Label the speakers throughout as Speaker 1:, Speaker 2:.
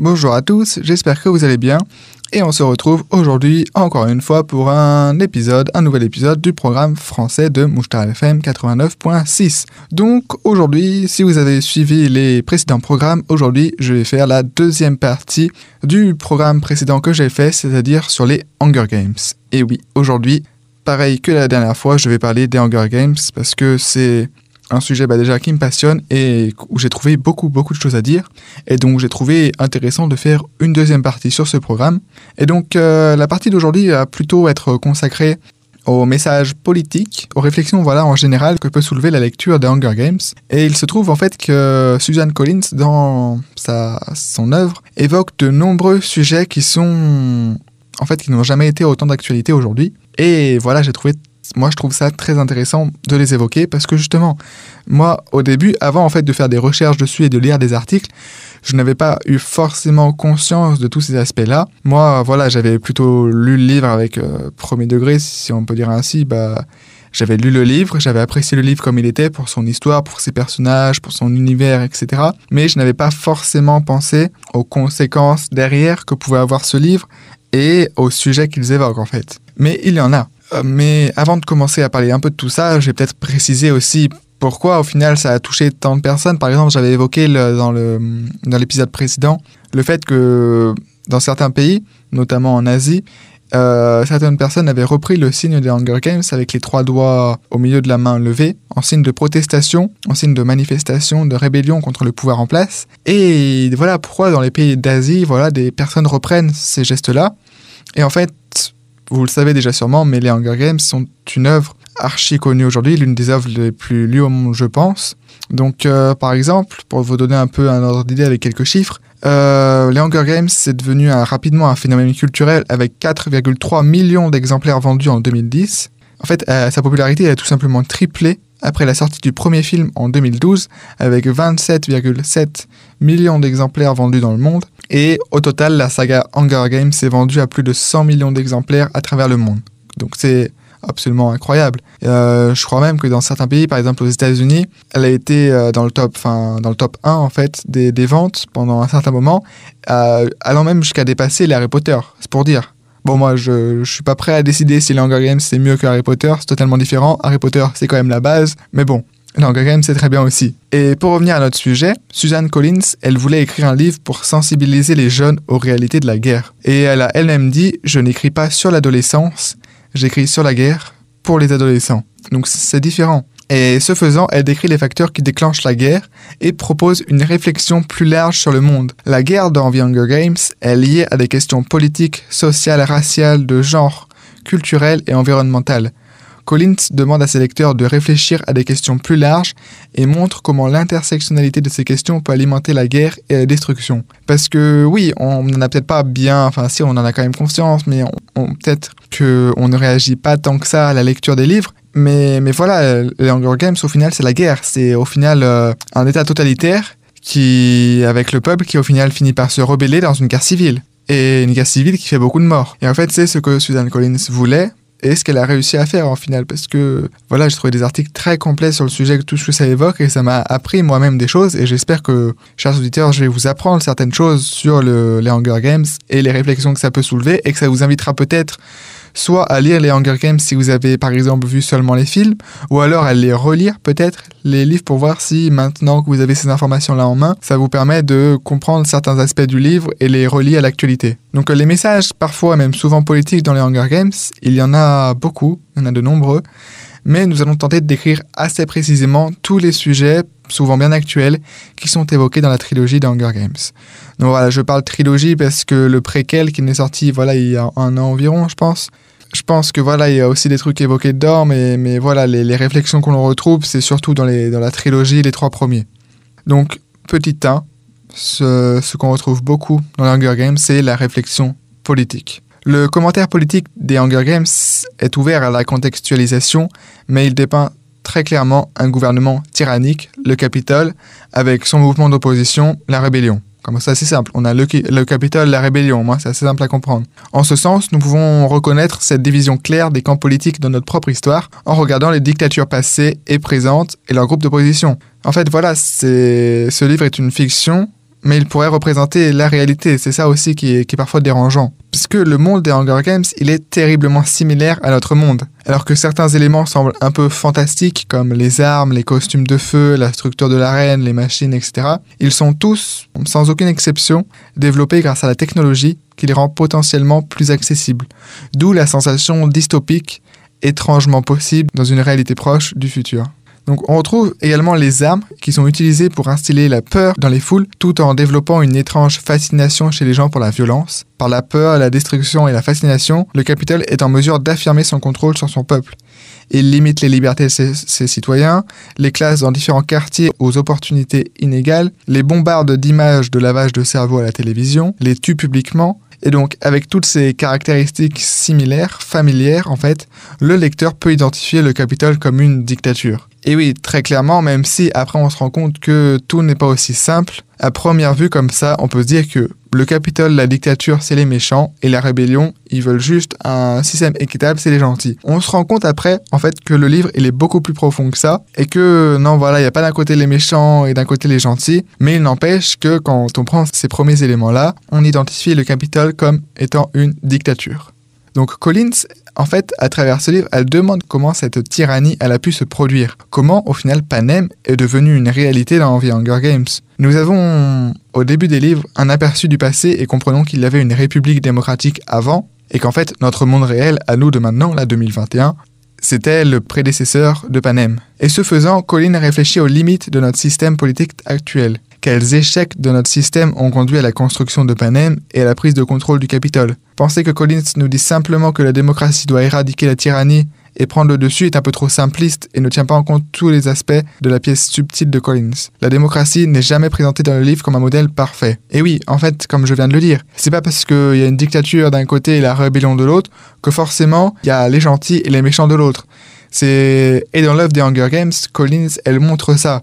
Speaker 1: Bonjour à tous, j'espère que vous allez bien. Et on se retrouve aujourd'hui encore une fois pour un épisode, un nouvel épisode du programme français de Mouchtar FM 89.6. Donc aujourd'hui, si vous avez suivi les précédents programmes, aujourd'hui je vais faire la deuxième partie du programme précédent que j'ai fait, c'est-à-dire sur les Hunger Games. Et oui, aujourd'hui, pareil que la dernière fois, je vais parler des Hunger Games parce que c'est un sujet bah, déjà qui me passionne et où j'ai trouvé beaucoup beaucoup de choses à dire et donc j'ai trouvé intéressant de faire une deuxième partie sur ce programme. Et donc euh, la partie d'aujourd'hui va plutôt être consacrée aux messages politiques, aux réflexions voilà en général que peut soulever la lecture des Hunger Games. Et il se trouve en fait que Suzanne Collins dans sa son œuvre évoque de nombreux sujets qui sont en fait qui n'ont jamais été autant d'actualité aujourd'hui. Et voilà j'ai trouvé moi je trouve ça très intéressant de les évoquer parce que justement, moi au début, avant en fait de faire des recherches dessus et de lire des articles, je n'avais pas eu forcément conscience de tous ces aspects-là. Moi, voilà, j'avais plutôt lu le livre avec euh, premier degré, si on peut dire ainsi, bah j'avais lu le livre, j'avais apprécié le livre comme il était pour son histoire, pour ses personnages, pour son univers, etc. Mais je n'avais pas forcément pensé aux conséquences derrière que pouvait avoir ce livre et aux sujets qu'ils évoquent en fait. Mais il y en a. Euh, mais avant de commencer à parler un peu de tout ça, je vais peut-être préciser aussi pourquoi au final ça a touché tant de personnes. Par exemple, j'avais évoqué dans l'épisode précédent le fait que dans certains pays, notamment en Asie, euh, certaines personnes avaient repris le signe des Hunger Games avec les trois doigts au milieu de la main levée, en signe de protestation, en signe de manifestation, de rébellion contre le pouvoir en place. Et voilà pourquoi dans les pays d'Asie, voilà, des personnes reprennent ces gestes-là. Et en fait, vous le savez déjà sûrement, mais les Hunger Games sont une œuvre archi connue aujourd'hui, l'une des œuvres les plus lues au monde, je pense. Donc, euh, par exemple, pour vous donner un peu un ordre d'idée avec quelques chiffres, euh, les Hunger Games, c'est devenu rapidement un phénomène culturel avec 4,3 millions d'exemplaires vendus en 2010. En fait, euh, sa popularité a tout simplement triplé après la sortie du premier film en 2012, avec 27,7 millions d'exemplaires vendus dans le monde. Et au total, la saga Hunger Games s'est vendue à plus de 100 millions d'exemplaires à travers le monde. Donc c'est absolument incroyable. Euh, je crois même que dans certains pays, par exemple aux États-Unis, elle a été euh, dans le top, enfin dans le top 1 en fait des, ventes pendant un certain moment, euh, allant même jusqu'à dépasser les Harry Potter. C'est pour dire. Bon, moi, je, ne suis pas prêt à décider si les Hunger Games c'est mieux que Harry Potter, c'est totalement différent. Harry Potter, c'est quand même la base, mais bon, les Hunger Games, c'est très bien aussi. Et pour revenir à notre sujet, Suzanne Collins, elle voulait écrire un livre pour sensibiliser les jeunes aux réalités de la guerre. Et elle a elle-même dit Je n'écris pas sur l'adolescence, j'écris sur la guerre pour les adolescents. Donc c'est différent. Et ce faisant, elle décrit les facteurs qui déclenchent la guerre et propose une réflexion plus large sur le monde. La guerre dans The Hunger Games est liée à des questions politiques, sociales, raciales, de genre, culturelles et environnementales. Collins demande à ses lecteurs de réfléchir à des questions plus larges et montre comment l'intersectionnalité de ces questions peut alimenter la guerre et la destruction. Parce que oui, on n'en a peut-être pas bien, enfin si on en a quand même conscience, mais peut-être qu'on ne réagit pas tant que ça à la lecture des livres, mais, voilà, les Hunger Games, au final, c'est la guerre. C'est au final euh, un État totalitaire qui, avec le peuple qui au final finit par se rebeller dans une guerre civile. Et une guerre civile qui fait beaucoup de morts. Et en fait, c'est ce que Suzanne Collins voulait et ce qu'elle a réussi à faire en final. Parce que voilà, j'ai trouvé des articles très complets sur le sujet, tout ce que ça évoque, et ça m'a appris moi-même des choses. Et j'espère que, chers auditeurs, je vais vous apprendre certaines choses sur le, les Hunger Games et les réflexions que ça peut soulever, et que ça vous invitera peut-être soit à lire les Hunger Games si vous avez par exemple vu seulement les films, ou alors à les relire peut-être les livres pour voir si maintenant que vous avez ces informations-là en main, ça vous permet de comprendre certains aspects du livre et les relier à l'actualité. Donc les messages, parfois même souvent politiques dans les Hunger Games, il y en a beaucoup, il y en a de nombreux, mais nous allons tenter de décrire assez précisément tous les sujets souvent bien actuels, qui sont évoqués dans la trilogie des Hunger Games. Donc voilà, je parle trilogie parce que le préquel qui est sorti voilà, il y a un an environ, je pense, je pense que voilà, il y a aussi des trucs évoqués dedans, mais, mais voilà, les, réflexions qu'on retrouve, c'est surtout dans, les, dans la trilogie, les trois premiers. Donc, petit 1, ce, qu'on retrouve beaucoup dans les Hunger Games, c'est la réflexion politique. Le commentaire politique des Hunger Games est ouvert à la contextualisation, mais il dépeint très clairement un gouvernement tyrannique, le Capitole, avec son mouvement d'opposition, la rébellion. Comme ça, c'est simple. On a le, le Capitole, la rébellion. Moi, c'est assez simple à comprendre. En ce sens, nous pouvons reconnaître cette division claire des camps politiques dans notre propre histoire en regardant les dictatures passées et présentes et leurs groupes d'opposition. En fait, voilà, ce livre est une fiction, mais il pourrait représenter la réalité. C'est ça aussi qui est, parfois dérangeant. Puisque le monde des Hunger Games, il est terriblement similaire à notre monde. Alors que certains éléments semblent un peu fantastiques, comme les armes, les costumes de feu, la structure de l'arène, les machines, etc., ils sont tous, sans aucune exception, développés grâce à la technologie qui les rend potentiellement plus accessibles. D'où la sensation dystopique, étrangement possible dans une réalité proche du futur. Donc on retrouve également les armes qui sont utilisées pour instiller la peur dans les foules tout en développant une étrange fascination chez les gens pour la violence. Par la peur, la destruction et la fascination, le Capitole est en mesure d'affirmer son contrôle sur son peuple. Il limite les libertés de ses, ses, citoyens, les classes dans différents quartiers aux opportunités inégales, les bombarde d'images de lavage de cerveau à la télévision, les tue publiquement, et donc, avec toutes ces caractéristiques similaires, familières, en fait, le lecteur peut identifier le Capitole comme une dictature. Et oui, très clairement, même si après on se rend compte que tout n'est pas aussi simple, à première vue comme ça, on peut se dire que le Capitole, la dictature, c'est les méchants, et la rébellion, ils veulent juste un système équitable, c'est les gentils. On se rend compte après, en fait, que le livre, il est beaucoup plus profond que ça, et que, non, voilà, il n'y a pas d'un côté les méchants et d'un côté les gentils, mais il n'empêche que quand on prend ces premiers éléments-là, on identifie le Capitole comme étant une dictature. Donc Collins, en fait, à travers ce livre, elle demande comment cette tyrannie elle a pu se produire. Comment, au final, Panem est devenu une réalité dans The Hunger Games. Nous avons, au début des livres, un aperçu du passé et comprenons qu'il y avait une république démocratique avant, et qu'en fait, notre monde réel, à nous de maintenant, la 2021, c'était le prédécesseur de Panem. Et ce faisant, Colin réfléchit aux limites de notre système politique actuel. Quels échecs de notre système ont conduit à la construction de Panem et à la prise de contrôle du Capitole Penser que Collins nous dit simplement que la démocratie doit éradiquer la tyrannie et prendre le dessus est un peu trop simpliste et ne tient pas en compte tous les aspects de la pièce subtile de Collins. La démocratie n'est jamais présentée dans le livre comme un modèle parfait. Et oui, en fait, comme je viens de le dire, c'est pas parce qu'il y a une dictature d'un côté et la rébellion de l'autre que forcément il y a les gentils et les méchants de l'autre. C'est et dans l'œuvre des Hunger Games, Collins, elle montre ça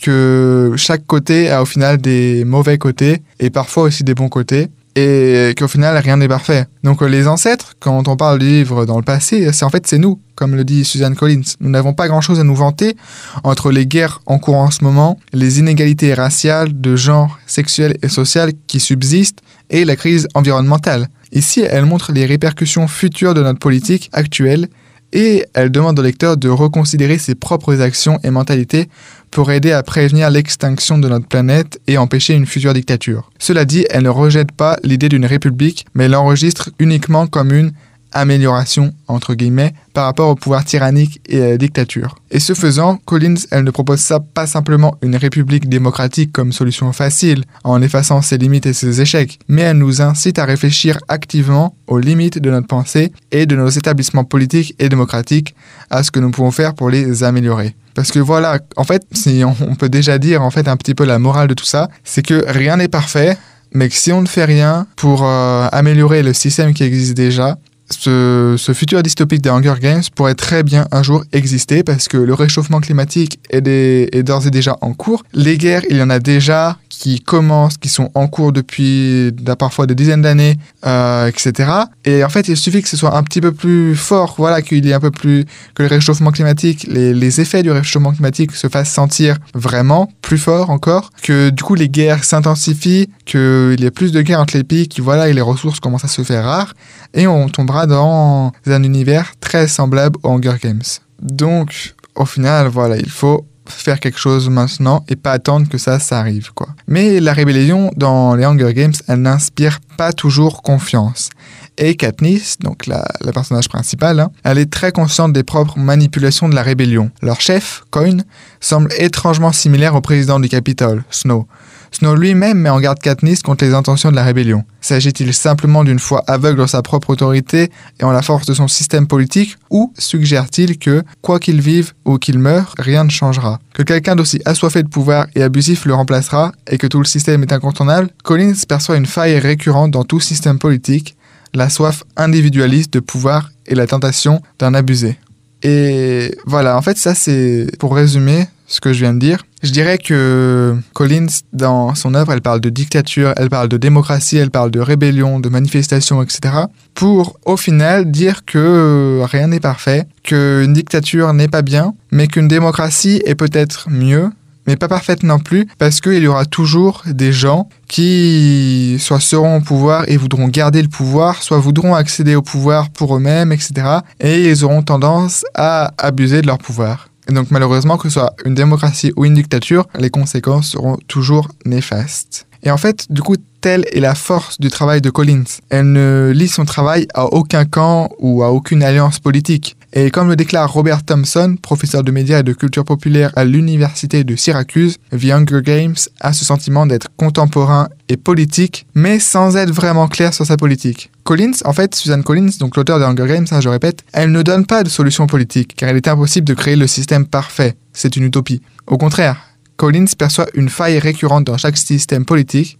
Speaker 1: que chaque côté a au final des mauvais côtés et parfois aussi des bons côtés et qu'au final rien n'est parfait. Donc les ancêtres, quand on parle du livre dans le passé, c'est en fait c'est nous, comme le dit Suzanne Collins. Nous n'avons pas grand-chose à nous vanter entre les guerres en cours en ce moment, les inégalités raciales, de genre, sexuelles et sociales qui subsistent et la crise environnementale. Ici, elle montre les répercussions futures de notre politique actuelle et elle demande au lecteur de reconsidérer ses propres actions et mentalités pour aider à prévenir l'extinction de notre planète et empêcher une future dictature. Cela dit, elle ne rejette pas l'idée d'une république, mais l'enregistre uniquement comme une amélioration, entre guillemets, par rapport au pouvoir tyrannique et à la dictature. Et ce faisant, Collins, elle ne propose ça pas simplement une république démocratique comme solution facile, en effaçant ses limites et ses échecs, mais elle nous incite à réfléchir activement aux limites de notre pensée et de nos établissements politiques et démocratiques, à ce que nous pouvons faire pour les améliorer. Parce que voilà, en fait, si on peut déjà dire en fait un petit peu la morale de tout ça, c'est que rien n'est parfait, mais que si on ne fait rien pour euh, améliorer le système qui existe déjà, ce, futur dystopique des Hunger Games pourrait très bien un jour exister parce que le réchauffement climatique est, d'ores et déjà en cours. Les guerres, il y en a déjà qui commencent, qui sont en cours depuis parfois des dizaines d'années, euh, etc. Et en fait, il suffit que ce soit un petit peu plus fort, voilà, qu'il y ait un peu plus que le réchauffement climatique, les, effets du réchauffement climatique se fassent sentir vraiment plus fort encore, que du coup les guerres s'intensifient, qu'il y ait plus de guerres entre les pays, qui voilà, et les ressources commencent à se faire rares, et on tombera dans un univers très semblable aux Hunger Games. Donc, au final, voilà, il faut faire quelque chose maintenant et pas attendre que ça, ça arrive, quoi. Mais la rébellion dans les Hunger Games, elle n'inspire pas toujours confiance. Et Katniss, donc la, personnage principale, hein, elle est très consciente des propres manipulations de la rébellion. Leur chef, Coin, semble étrangement similaire au président du Capitole, Snow. Snow lui-même met en garde Katniss contre les intentions de la rébellion. S'agit-il simplement d'une foi aveugle en sa propre autorité et en la force de son système politique, ou suggère-t-il que, quoi qu'il vive ou qu'il meure, rien ne changera? Que quelqu'un d'aussi assoiffé de pouvoir et abusif le remplacera et que tout le système est incontournable? Collins perçoit une faille récurrente dans tout système politique, la soif individualiste de pouvoir et la tentation d'en abuser. Et voilà, en fait, ça c'est, pour résumer ce que je viens de dire, je dirais que Collins, dans son œuvre, elle parle de dictature, elle parle de démocratie, elle parle de rébellion, de manifestation, etc. Pour, au final, dire que rien n'est parfait, qu'une dictature n'est pas bien, mais qu'une démocratie est peut-être mieux, mais pas parfaite non plus, parce qu'il y aura toujours des gens qui soit seront au pouvoir et voudront garder le pouvoir, soit voudront accéder au pouvoir pour eux-mêmes, etc. Et ils auront tendance à abuser de leur pouvoir. Et donc malheureusement, que ce soit une démocratie ou une dictature, les conséquences seront toujours néfastes. Et en fait, du coup, telle est la force du travail de Collins. Elle ne lie son travail à aucun camp ou à aucune alliance politique. Et comme le déclare Robert Thompson, professeur de médias et de culture populaire à l'université de Syracuse, The Hunger Games a ce sentiment d'être contemporain et politique, mais sans être vraiment clair sur sa politique. Collins, en fait, Suzanne Collins, donc l'auteur de Hunger Games, hein, je répète, elle ne donne pas de solution politique, car il est impossible de créer le système parfait. C'est une utopie. Au contraire, Collins perçoit une faille récurrente dans chaque système politique,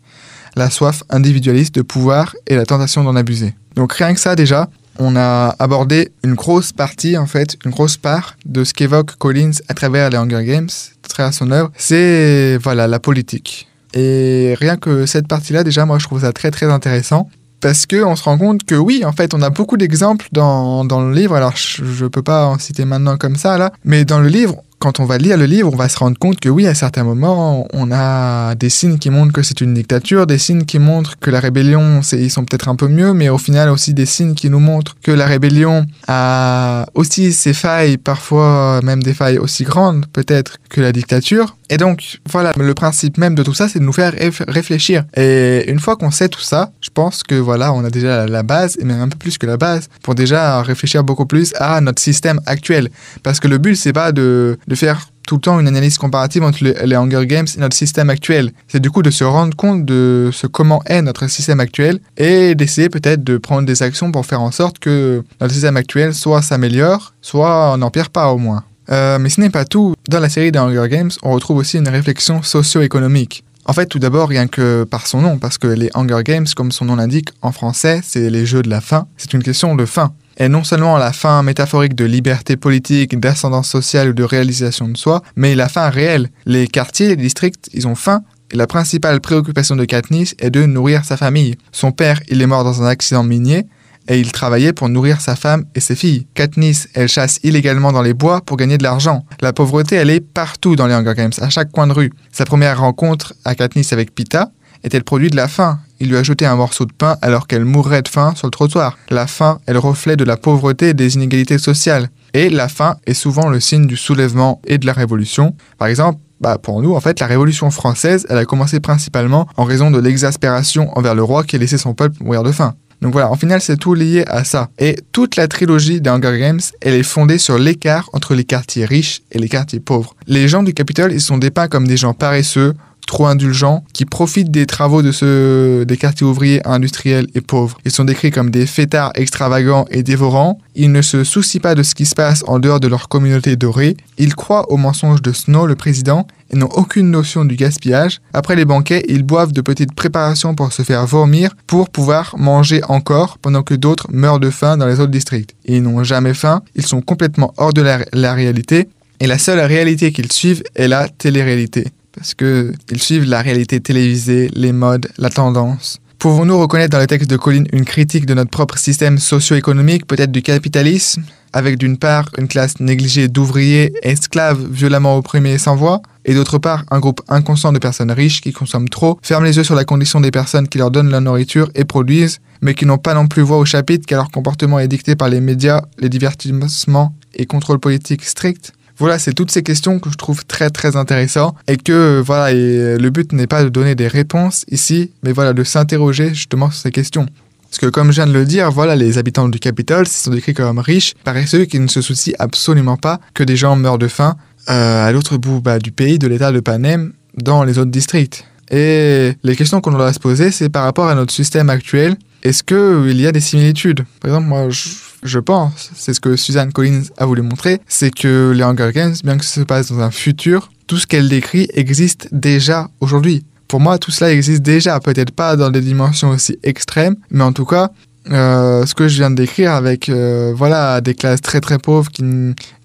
Speaker 1: la soif individualiste de pouvoir et la tentation d'en abuser. Donc rien que ça déjà, on a abordé une grosse partie, en fait, une grosse part de ce qu'évoque Collins à travers les Hunger Games, à travers son œuvre, c'est voilà la politique. Et rien que cette partie-là, déjà, moi, je trouve ça très très intéressant. Parce qu'on se rend compte que oui, en fait, on a beaucoup d'exemples dans, dans, le livre. Alors, je ne peux pas en citer maintenant comme ça, là. Mais dans le livre, quand on va lire le livre, on va se rendre compte que oui, à certains moments, on a des signes qui montrent que c'est une dictature, des signes qui montrent que la rébellion, ils sont peut-être un peu mieux, mais au final aussi des signes qui nous montrent que la rébellion a aussi ses failles, parfois même des failles aussi grandes peut-être que la dictature. Et donc, voilà, le principe même de tout ça, c'est de nous faire réfléchir. Et une fois qu'on sait tout ça, je pense que voilà, on a déjà la base, et même un peu plus que la base, pour déjà réfléchir beaucoup plus à notre système actuel. Parce que le but, c'est pas de, faire tout le temps une analyse comparative entre les, Hunger Games et notre système actuel. C'est du coup de se rendre compte de ce comment est notre système actuel et d'essayer peut-être de prendre des actions pour faire en sorte que notre système actuel soit s'améliore, soit n'empire pas au moins. Euh, mais ce n'est pas tout. Dans la série des Hunger Games, on retrouve aussi une réflexion socio-économique. En fait, tout d'abord, rien que par son nom, parce que les Hunger Games, comme son nom l'indique, en français, c'est les jeux de la faim. C'est une question de faim. Et non seulement la faim métaphorique de liberté politique, d'ascendance sociale ou de réalisation de soi, mais la faim réelle. Les quartiers, les districts, ils ont faim. Et la principale préoccupation de Katniss est de nourrir sa famille. Son père, il est mort dans un accident minier, et il travaillait pour nourrir sa femme et ses filles. Katniss, elle chasse illégalement dans les bois pour gagner de l'argent. La pauvreté, elle est partout dans les Hunger Games, à chaque coin de rue. Sa première rencontre à Katniss avec Pita était le produit de la faim. Il lui a jeté un morceau de pain alors qu'elle mourrait de faim sur le trottoir. La faim est le reflet de la pauvreté et des inégalités sociales. Et la faim est souvent le signe du soulèvement et de la révolution. Par exemple, bah pour nous, en fait, la Révolution française, elle a commencé principalement en raison de l'exaspération envers le roi qui a laissé son peuple mourir de faim. Donc voilà, en final, c'est tout lié à ça. Et toute la trilogie des Hunger Games, elle est fondée sur l'écart entre les quartiers riches et les quartiers pauvres. Les gens du Capitole, ils sont dépeints comme des gens paresseux, trop indulgents, qui profitent des travaux de ce, des quartiers ouvriers industriels et pauvres. Ils sont décrits comme des fêtards extravagants et dévorants. Ils ne se soucient pas de ce qui se passe en dehors de leur communauté dorée. Ils croient aux mensonges de Snow, le président, et n'ont aucune notion du gaspillage. Après les banquets, ils boivent de petites préparations pour se faire vomir pour pouvoir manger encore pendant que d'autres meurent de faim dans les autres districts. ils n'ont jamais faim, ils sont complètement hors de la, la réalité et la seule réalité qu'ils suivent est la télé-réalité parce qu'ils suivent la réalité télévisée, les modes, la tendance. Pouvons-nous reconnaître dans le texte de Colline une critique de notre propre système socio-économique, peut-être du capitalisme, avec d'une part une classe négligée d'ouvriers, esclaves, violemment opprimés sans voix, et d'autre part un groupe inconscient de personnes riches qui consomment trop, ferment les yeux sur la condition des personnes qui leur donnent la nourriture et produisent, mais qui n'ont pas non plus voix au chapitre car leur comportement est dicté par les médias, les divertissements et contrôles politiques stricts voilà, c'est toutes ces questions que je trouve très très intéressantes et que voilà, et le but n'est pas de donner des réponses ici, mais voilà, de s'interroger justement sur ces questions. Parce que comme je viens de le dire, voilà, les habitants du Capitole sont décrits comme riches, paresseux, qui ne se soucient absolument pas que des gens meurent de faim euh, à l'autre bout bah, du pays, de l'état de Panem, dans les autres districts. Et les questions qu'on doit se poser, c'est par rapport à notre système actuel, est-ce qu'il y a des similitudes? Par exemple, moi, je, je pense, c'est ce que Suzanne Collins a voulu montrer, c'est que les Hunger Games, bien que ça se passe dans un futur, tout ce qu'elle décrit existe déjà aujourd'hui. Pour moi, tout cela existe déjà, peut-être pas dans des dimensions aussi extrêmes, mais en tout cas, euh, ce que je viens de décrire avec euh, voilà des classes très très pauvres qui,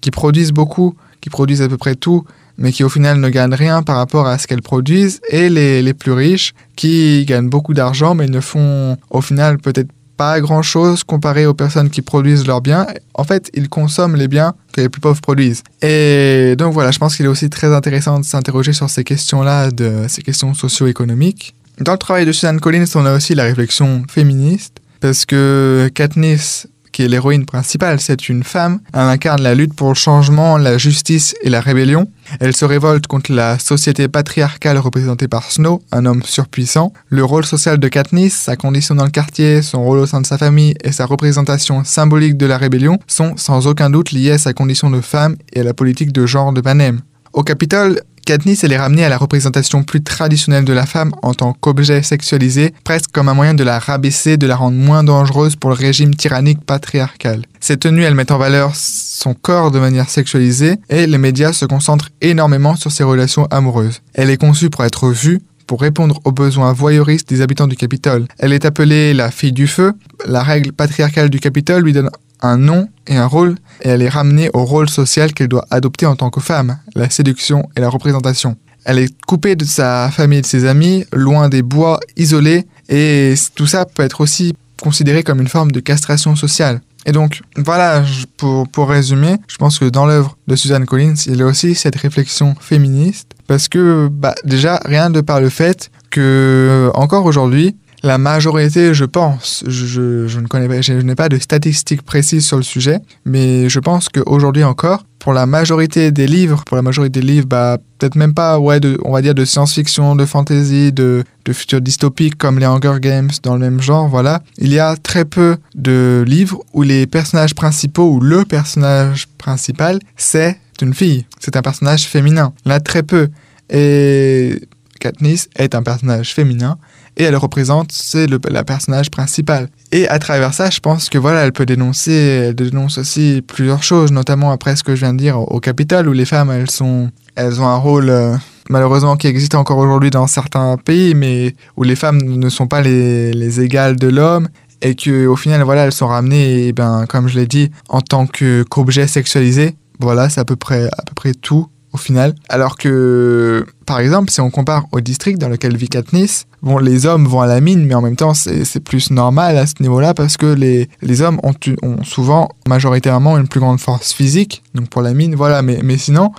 Speaker 1: qui produisent beaucoup, qui produisent à peu près tout, mais qui au final ne gagnent rien par rapport à ce qu'elles produisent, et les, les plus riches qui gagnent beaucoup d'argent, mais ne font au final peut-être pas grand-chose comparé aux personnes qui produisent leurs biens. En fait, ils consomment les biens que les plus pauvres produisent. Et donc voilà, je pense qu'il est aussi très intéressant de s'interroger sur ces questions-là, de ces questions socio-économiques. Dans le travail de Suzanne Collins, on a aussi la réflexion féministe, parce que Katniss qui est l'héroïne principale, c'est une femme. Elle incarne la lutte pour le changement, la justice et la rébellion. Elle se révolte contre la société patriarcale représentée par Snow, un homme surpuissant. Le rôle social de Katniss, sa condition dans le quartier, son rôle au sein de sa famille et sa représentation symbolique de la rébellion sont sans aucun doute liés à sa condition de femme et à la politique de genre de Panem. Au Capitole, Katniss, elle est ramenée à la représentation plus traditionnelle de la femme en tant qu'objet sexualisé, presque comme un moyen de la rabaisser, de la rendre moins dangereuse pour le régime tyrannique patriarcal. Cette tenue, elle met en valeur son corps de manière sexualisée et les médias se concentrent énormément sur ses relations amoureuses. Elle est conçue pour être vue, pour répondre aux besoins voyeuristes des habitants du Capitole. Elle est appelée la fille du feu. La règle patriarcale du Capitole lui donne un nom et un rôle, et elle est ramenée au rôle social qu'elle doit adopter en tant que femme, la séduction et la représentation. Elle est coupée de sa famille et de ses amis, loin des bois, isolée, et tout ça peut être aussi considéré comme une forme de castration sociale. Et donc, voilà, pour, pour résumer, je pense que dans l'œuvre de Suzanne Collins, il y a aussi cette réflexion féministe, parce que, bah, déjà, rien de par le fait que, encore aujourd'hui, la majorité, je pense, je, ne connais pas, n'ai pas de statistiques précises sur le sujet, mais je pense qu'aujourd'hui encore, pour la majorité des livres, pour la majorité des livres, bah, peut-être même pas, ouais, on va dire de science-fiction, de fantasy, de, de futurs dystopiques comme les Hunger Games dans le même genre, voilà. Il y a très peu de livres où les personnages principaux ou le personnage principal, c'est une fille. C'est un personnage féminin. Il y en a très peu. Et Katniss est un personnage féminin et elle représente c'est le la personnage principal. Et à travers ça, je pense que voilà, elle peut dénoncer, dénonce aussi plusieurs choses, notamment après ce que je viens de dire au, Capitole où les femmes elles sont elles ont un rôle euh, malheureusement qui existe encore aujourd'hui dans certains pays, mais où les femmes ne sont pas les, les égales de l'homme et que au final voilà elles sont ramenées et ben comme je l'ai dit en tant que qu'objet sexualisé voilà c'est à peu près à peu près tout au final. Alors que, par exemple, si on compare au district dans lequel vit Katniss, bon, les hommes vont à la mine, mais en même temps, c'est plus normal à ce niveau-là parce que les, les hommes ont, ont, souvent, majoritairement, une plus grande force physique. Donc pour la mine, voilà. Mais, mais sinon,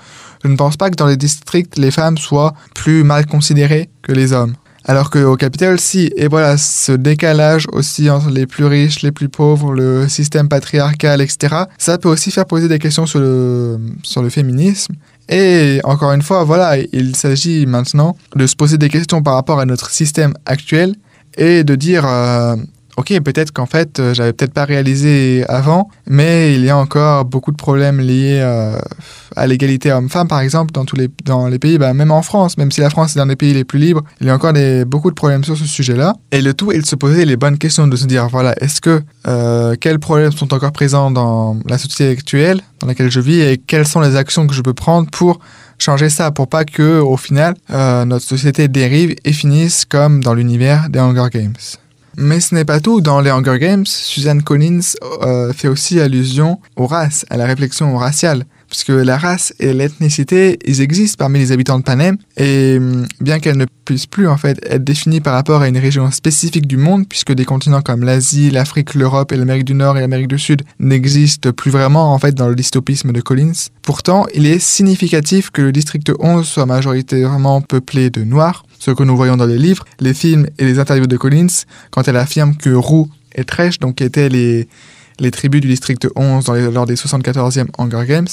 Speaker 1: je ne pense pas que dans les districts, les femmes soient plus mal considérées que les hommes. Alors qu'au Capitole, si. Et voilà, ce décalage aussi entre les plus riches, les plus pauvres, le système patriarcal, etc., ça peut aussi faire poser des questions sur le, sur le féminisme. Et encore une fois, voilà, il s'agit maintenant de se poser des questions par rapport à notre système actuel et de dire, euh, ok, peut-être qu'en fait, euh, j'avais peut-être pas réalisé avant, mais il y a encore beaucoup de problèmes liés euh, à l'égalité homme-femme, par exemple, dans tous les, dans les pays, bah, même en France, même si la France est un des pays les plus libres, il y a encore des, beaucoup de problèmes sur ce sujet-là. Et le tout est de se poser les bonnes questions, de se dire, voilà, est-ce que, euh, quels problèmes sont encore présents dans la société actuelle dans laquelle je vis et quelles sont les actions que je peux prendre pour changer ça, pour pas que, au final, notre société dérive et finisse comme dans l'univers des Hunger Games. Mais ce n'est pas tout. Dans les Hunger Games, Suzanne Collins euh, fait aussi allusion aux races, à la réflexion raciale. Puisque la race et l'ethnicité, ils existent parmi les habitants de Panem, et hum, bien qu'elles ne puissent plus en fait être définies par rapport à une région spécifique du monde, puisque des continents comme l'Asie, l'Afrique, l'Europe et l'Amérique du Nord et l'Amérique du Sud n'existent plus vraiment en fait dans le dystopisme de Collins. Pourtant, il est significatif que le district 11 soit majoritairement peuplé de Noirs, ce que nous voyons dans les livres, les films et les interviews de Collins, quand elle affirme que Roux et Tresh, donc étaient les, les tribus du district 11 dans les, lors des 74e Hunger Games.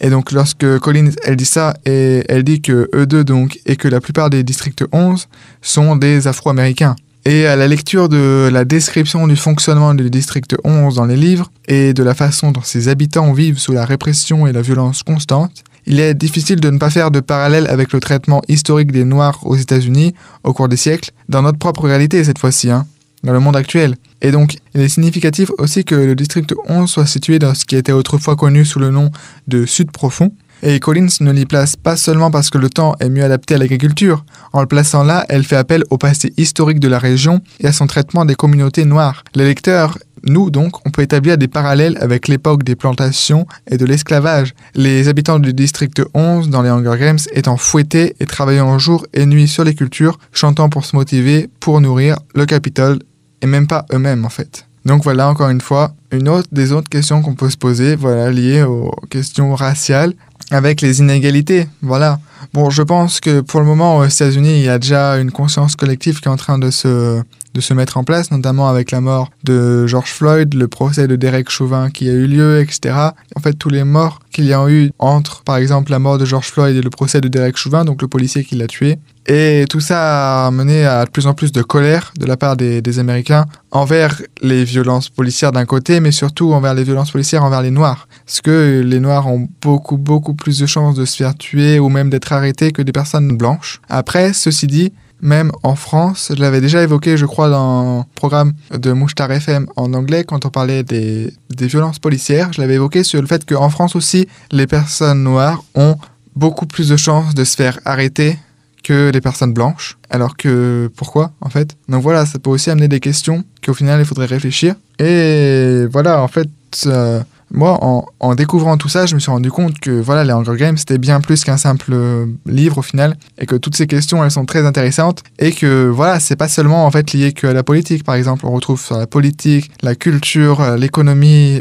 Speaker 1: Et donc lorsque Collins, elle dit ça, et elle dit que eux deux, donc, et que la plupart des districts 11 sont des Afro-Américains. Et à la lecture de la description du fonctionnement du district 11 dans les livres, et de la façon dont ses habitants vivent sous la répression et la violence constante, il est difficile de ne pas faire de parallèle avec le traitement historique des Noirs aux États-Unis au cours des siècles, dans notre propre réalité cette fois-ci, hein, dans le monde actuel. Et donc, il est significatif aussi que le district 11 soit situé dans ce qui était autrefois connu sous le nom de Sud profond. Et Collins ne l'y place pas seulement parce que le temps est mieux adapté à l'agriculture. En le plaçant là, elle fait appel au passé historique de la région et à son traitement des communautés noires. Les lecteurs nous, donc, on peut établir des parallèles avec l'époque des plantations et de l'esclavage. Les habitants du district 11 dans les Hunger Games étant fouettés et travaillant jour et nuit sur les cultures, chantant pour se motiver, pour nourrir le Capitole et même pas eux-mêmes en fait. Donc voilà, encore une fois, une autre des autres questions qu'on peut se poser, voilà, liées aux questions raciales, avec les inégalités, voilà. Bon, je pense que pour le moment, aux États-Unis, il y a déjà une conscience collective qui est en train de se, de se mettre en place, notamment avec la mort de George Floyd, le procès de Derek Chauvin qui a eu lieu, etc. En fait, tous les morts qu'il y a eu entre, par exemple, la mort de George Floyd et le procès de Derek Chauvin, donc le policier qui l'a tué. Et tout ça a mené à de plus en plus de colère de la part des, Américains envers les violences policières d'un côté, mais surtout envers les violences policières envers les Noirs. Parce que les Noirs ont beaucoup, beaucoup plus de chances de se faire tuer ou même d'être arrêtés que des personnes blanches. Après, ceci dit, même en France, je l'avais déjà évoqué, je crois, dans le programme de Mouchtar FM en anglais, quand on parlait des, des violences policières, je l'avais évoqué sur le fait qu'en France aussi, les personnes noires ont beaucoup plus de chances de se faire arrêter que les personnes blanches. Alors que pourquoi en fait? Donc voilà, ça peut aussi amener des questions qu'au final il faudrait réfléchir. Et voilà, en fait, euh, moi, en, découvrant tout ça, je me suis rendu compte que voilà, les Hunger Games, c'était bien plus qu'un simple livre au final, et que toutes ces questions, elles sont très intéressantes, et que voilà, c'est pas seulement en fait lié que à la politique, par exemple, on retrouve sur la politique, la culture, euh, l'économie,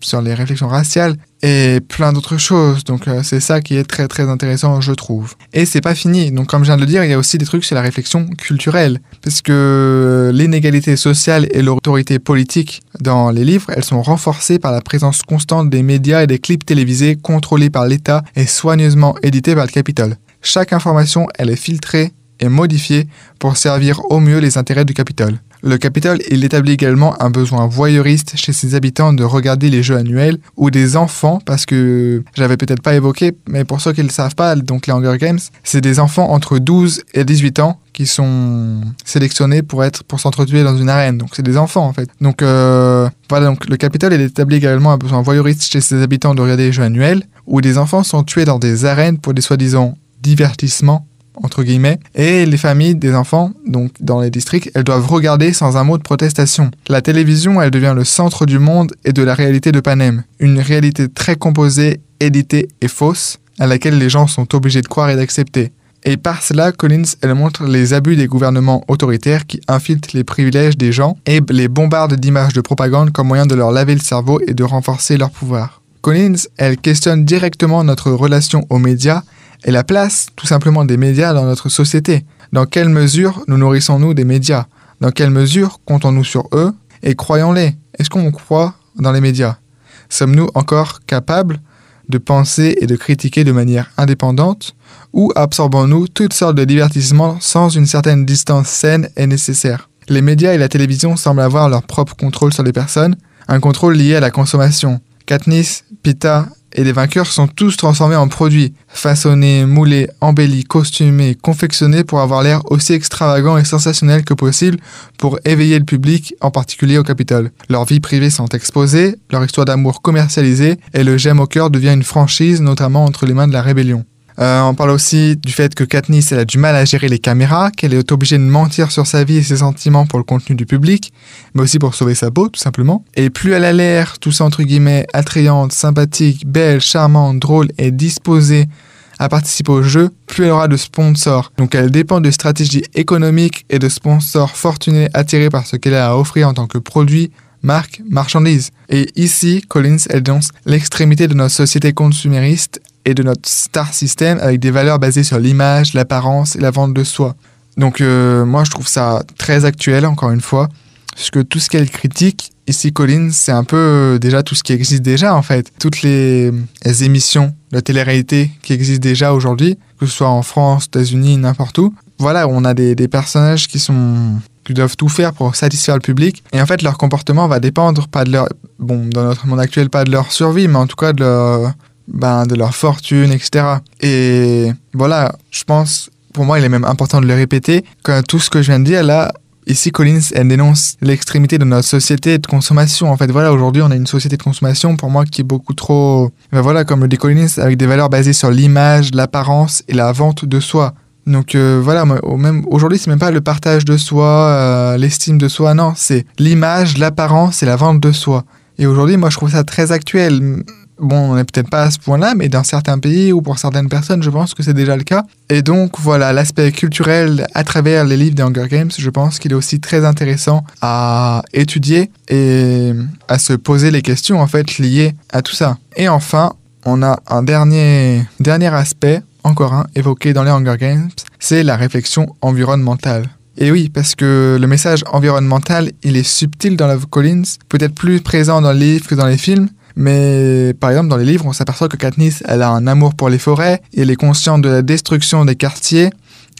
Speaker 1: sur les réflexions raciales, et plein d'autres choses. Donc euh, c'est ça qui est très très intéressant, je trouve. Et c'est pas fini. Donc comme je viens de le dire, il y a aussi des trucs sur la réflexion culturelle, parce que l'inégalité sociale et l'autorité politique dans les livres, elles sont renforcées par la présence constante des médias et des clips télévisés contrôlés par l'État et soigneusement édités par le Capitole. Chaque information, elle est filtrée et modifiée pour servir au mieux les intérêts du Capitole. Le Capitole, il établit également un besoin voyeuriste chez ses habitants de regarder les jeux annuels ou des enfants, parce que j'avais peut-être pas évoqué, mais pour ceux qui ne le savent pas, donc les Hunger Games, c'est des enfants entre 12 et 18 ans qui sont sélectionnés pour être pour s'entretuer dans une arène. Donc c'est des enfants en fait. Donc euh, voilà, donc le Capitole il établit également un besoin voyeuriste chez ses habitants de regarder les jeux annuels où des enfants sont tués dans des arènes pour des soi-disant divertissements entre guillemets, et les familles des enfants, donc dans les districts, elles doivent regarder sans un mot de protestation. La télévision, elle devient le centre du monde et de la réalité de Panem, une réalité très composée, éditée et fausse, à laquelle les gens sont obligés de croire et d'accepter. Et par cela, Collins, elle montre les abus des gouvernements autoritaires qui infiltrent les privilèges des gens et les bombardent d'images de propagande comme moyen de leur laver le cerveau et de renforcer leur pouvoir. Collins, elle questionne directement notre relation aux médias et la place tout simplement des médias dans notre société. Dans quelle mesure nous nourrissons-nous des médias? Dans quelle mesure comptons-nous sur eux? Et croyons-les. Est-ce qu'on croit dans les médias? Sommes-nous encore capables de penser et de critiquer de manière indépendante? Ou absorbons-nous toutes sortes de divertissements sans une certaine distance saine et nécessaire? Les médias et la télévision semblent avoir leur propre contrôle sur les personnes, un contrôle lié à la consommation. Katniss, Pita et les vainqueurs sont tous transformés en produits, façonnés, moulés, embellis, costumés, confectionnés pour avoir l'air aussi extravagant et sensationnel que possible pour éveiller le public, en particulier au Capitole. Leurs vies privées sont exposées, leur histoire d'amour commercialisée, et le j'aime au cœur devient une franchise, notamment entre les mains de la rébellion. Euh, on parle aussi du fait que Katniss elle a du mal à gérer les caméras, qu'elle est obligée de mentir sur sa vie et ses sentiments pour le contenu du public, mais aussi pour sauver sa peau tout simplement. Et plus elle a l'air, tout ça entre guillemets, attrayante, sympathique, belle, charmante, drôle et disposée à participer au jeu, plus elle aura de sponsors. Donc elle dépend de stratégies économiques et de sponsors fortunés attirés par ce qu'elle a à offrir en tant que produit, marque, marchandise. Et ici, Collins, elle danse l'extrémité de notre société consumériste et de notre star system avec des valeurs basées sur l'image, l'apparence et la vente de soi. Donc euh, moi je trouve ça très actuel encore une fois, parce que tout ce qu'elle critique, ici Collins, c'est un peu euh, déjà tout ce qui existe déjà en fait. Toutes les, les émissions de télé-réalité qui existent déjà aujourd'hui, que ce soit en France, États-Unis, n'importe où. Voilà, on a des, des personnages qui sont qui doivent tout faire pour satisfaire le public. Et en fait, leur comportement va dépendre, pas de leur, bon, dans notre monde actuel, pas de leur survie, mais en tout cas de leur, ben, de leur fortune, etc. Et voilà, je pense, pour moi, il est même important de le répéter, que tout ce que je viens de dire là, ici Collins, elle dénonce l'extrémité de notre société de consommation. En fait, voilà, aujourd'hui, on a une société de consommation, pour moi, qui est beaucoup trop, ben voilà, comme le dit Collins, avec des valeurs basées sur l'image, l'apparence et la vente de soi. Donc euh, voilà, même aujourd'hui, c'est même pas le partage de soi, euh, l'estime de soi, non, c'est l'image, l'apparence et la vente de soi. Et aujourd'hui, moi, je trouve ça très actuel Bon, on n'est peut-être pas à ce point-là, mais dans certains pays ou pour certaines personnes, je pense que c'est déjà le cas. Et donc, voilà, l'aspect culturel à travers les livres des Hunger Games, je pense qu'il est aussi très intéressant à étudier et à se poser les questions, en fait, liées à tout ça. Et enfin, on a un dernier, dernier aspect, encore un, évoqué dans les Hunger Games, c'est la réflexion environnementale. Et oui, parce que le message environnemental, il est subtil dans Love Collins, peut-être plus présent dans le livre que dans les films, mais par exemple, dans les livres, on s'aperçoit que Katniss, elle a un amour pour les forêts, et elle est consciente de la destruction des quartiers,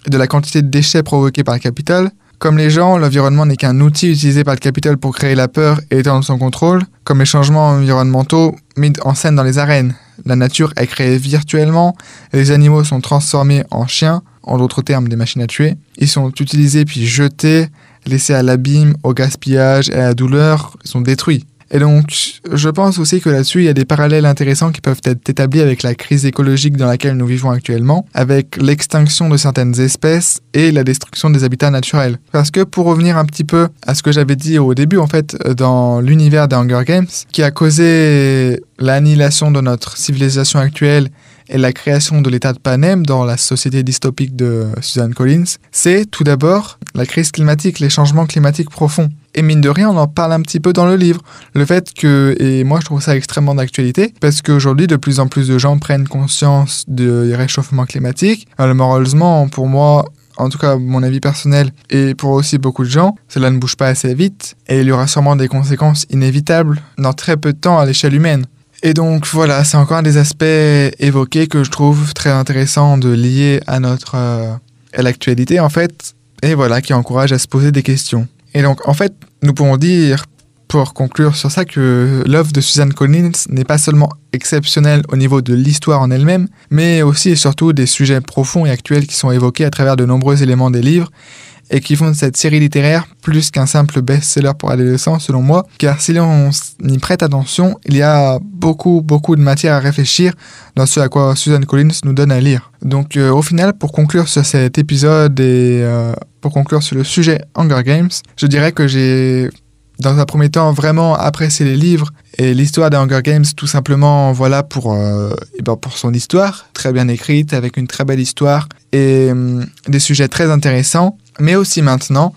Speaker 1: de la quantité de déchets provoqués par le Capitole. Comme les gens, l'environnement n'est qu'un outil utilisé par le Capitole pour créer la peur et étendre son contrôle, comme les changements environnementaux mis en scène dans les arènes. La nature est créée virtuellement, les animaux sont transformés en chiens, en d'autres termes des machines à tuer. Ils sont utilisés puis jetés, laissés à l'abîme, au gaspillage et à la douleur, ils sont détruits. Et donc, je pense aussi que là-dessus, il y a des parallèles intéressants qui peuvent être établis avec la crise écologique dans laquelle nous vivons actuellement, avec l'extinction de certaines espèces et la destruction des habitats naturels. Parce que pour revenir un petit peu à ce que j'avais dit au début, en fait, dans l'univers des Hunger Games, qui a causé l'annihilation de notre civilisation actuelle et la création de l'état de Panem dans la société dystopique de Suzanne Collins, c'est tout d'abord la crise climatique, les changements climatiques profonds. Et mine de rien, on en parle un petit peu dans le livre. Le fait que, et moi je trouve ça extrêmement d'actualité, parce qu'aujourd'hui de plus en plus de gens prennent conscience du réchauffement climatique. malheureusement, pour moi, en tout cas mon avis personnel, et pour aussi beaucoup de gens, cela ne bouge pas assez vite, et il y aura sûrement des conséquences inévitables dans très peu de temps à l'échelle humaine. Et donc voilà, c'est encore un des aspects évoqués que je trouve très intéressant de lier à notre euh, l'actualité en fait, et voilà qui encourage à se poser des questions. Et donc en fait, nous pouvons dire pour conclure sur ça que l'œuvre de Suzanne Collins n'est pas seulement exceptionnelle au niveau de l'histoire en elle-même, mais aussi et surtout des sujets profonds et actuels qui sont évoqués à travers de nombreux éléments des livres et qui font de cette série littéraire plus qu'un simple best-seller pour adolescents selon moi, car si l'on y prête attention, il y a beaucoup beaucoup de matière à réfléchir dans ce à quoi Susan Collins nous donne à lire. Donc euh, au final, pour conclure sur cet épisode et euh, pour conclure sur le sujet Hunger Games, je dirais que j'ai dans un premier temps vraiment apprécié les livres et l'histoire des Hunger Games tout simplement voilà pour euh, et ben pour son histoire très bien écrite avec une très belle histoire et euh, des sujets très intéressants mais aussi maintenant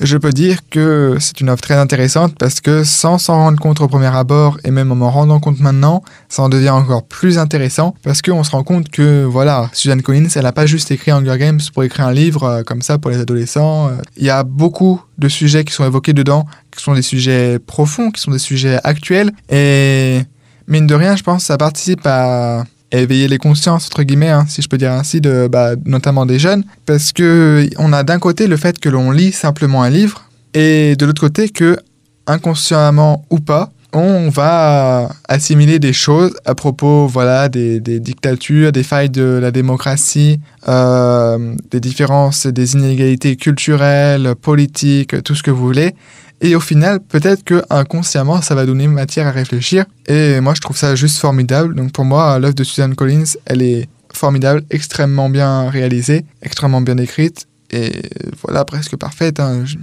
Speaker 1: je peux dire que c'est une offre très intéressante parce que sans s'en rendre compte au premier abord et même en m'en rendant compte maintenant, ça en devient encore plus intéressant parce qu'on se rend compte que voilà, Suzanne Collins, elle n'a pas juste écrit Hunger Games pour écrire un livre euh, comme ça pour les adolescents. Il y a beaucoup de sujets qui sont évoqués dedans, qui sont des sujets profonds, qui sont des sujets actuels et mine de rien, je pense que ça participe à éveiller les consciences entre guillemets hein, si je peux dire ainsi de bah, notamment des jeunes. Parce que on a d'un côté le fait que l'on lit simplement un livre et de l'autre côté que inconsciemment ou pas on va assimiler des choses à propos voilà des, dictatures des failles de la démocratie euh, des différences des inégalités culturelles politiques tout ce que vous voulez et au final, peut-être que inconsciemment, ça va donner matière à réfléchir. Et moi, je trouve ça juste formidable. Donc pour moi, l'œuvre de Suzanne Collins, elle est formidable, extrêmement bien réalisée, extrêmement bien écrite et voilà, presque parfaite. Hein. Je,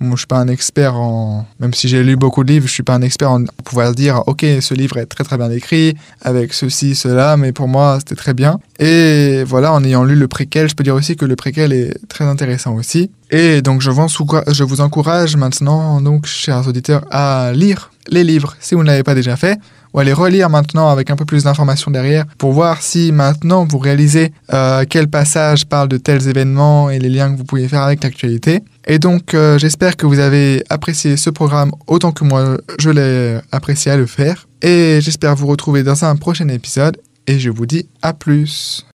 Speaker 1: bon, je suis pas un expert en... Même si j'ai lu beaucoup de livres, je suis pas un expert en pouvoir dire « Ok, ce livre est très très bien écrit, avec ceci, cela, mais pour moi, c'était très bien. » Et voilà, en ayant lu le préquel, je peux dire aussi que le préquel est très intéressant aussi. Et donc, je vous, je vous encourage maintenant, donc, chers auditeurs, à lire les livres si vous ne l'avez pas déjà fait ou à les relire maintenant avec un peu plus d'informations derrière pour voir si maintenant vous réalisez euh, quel passage parle de tels événements et les liens que vous pouvez faire avec l'actualité. Et donc euh, j'espère que vous avez apprécié ce programme autant que moi je l'ai apprécié à le faire. Et j'espère vous retrouver dans un prochain épisode et je vous dis à plus.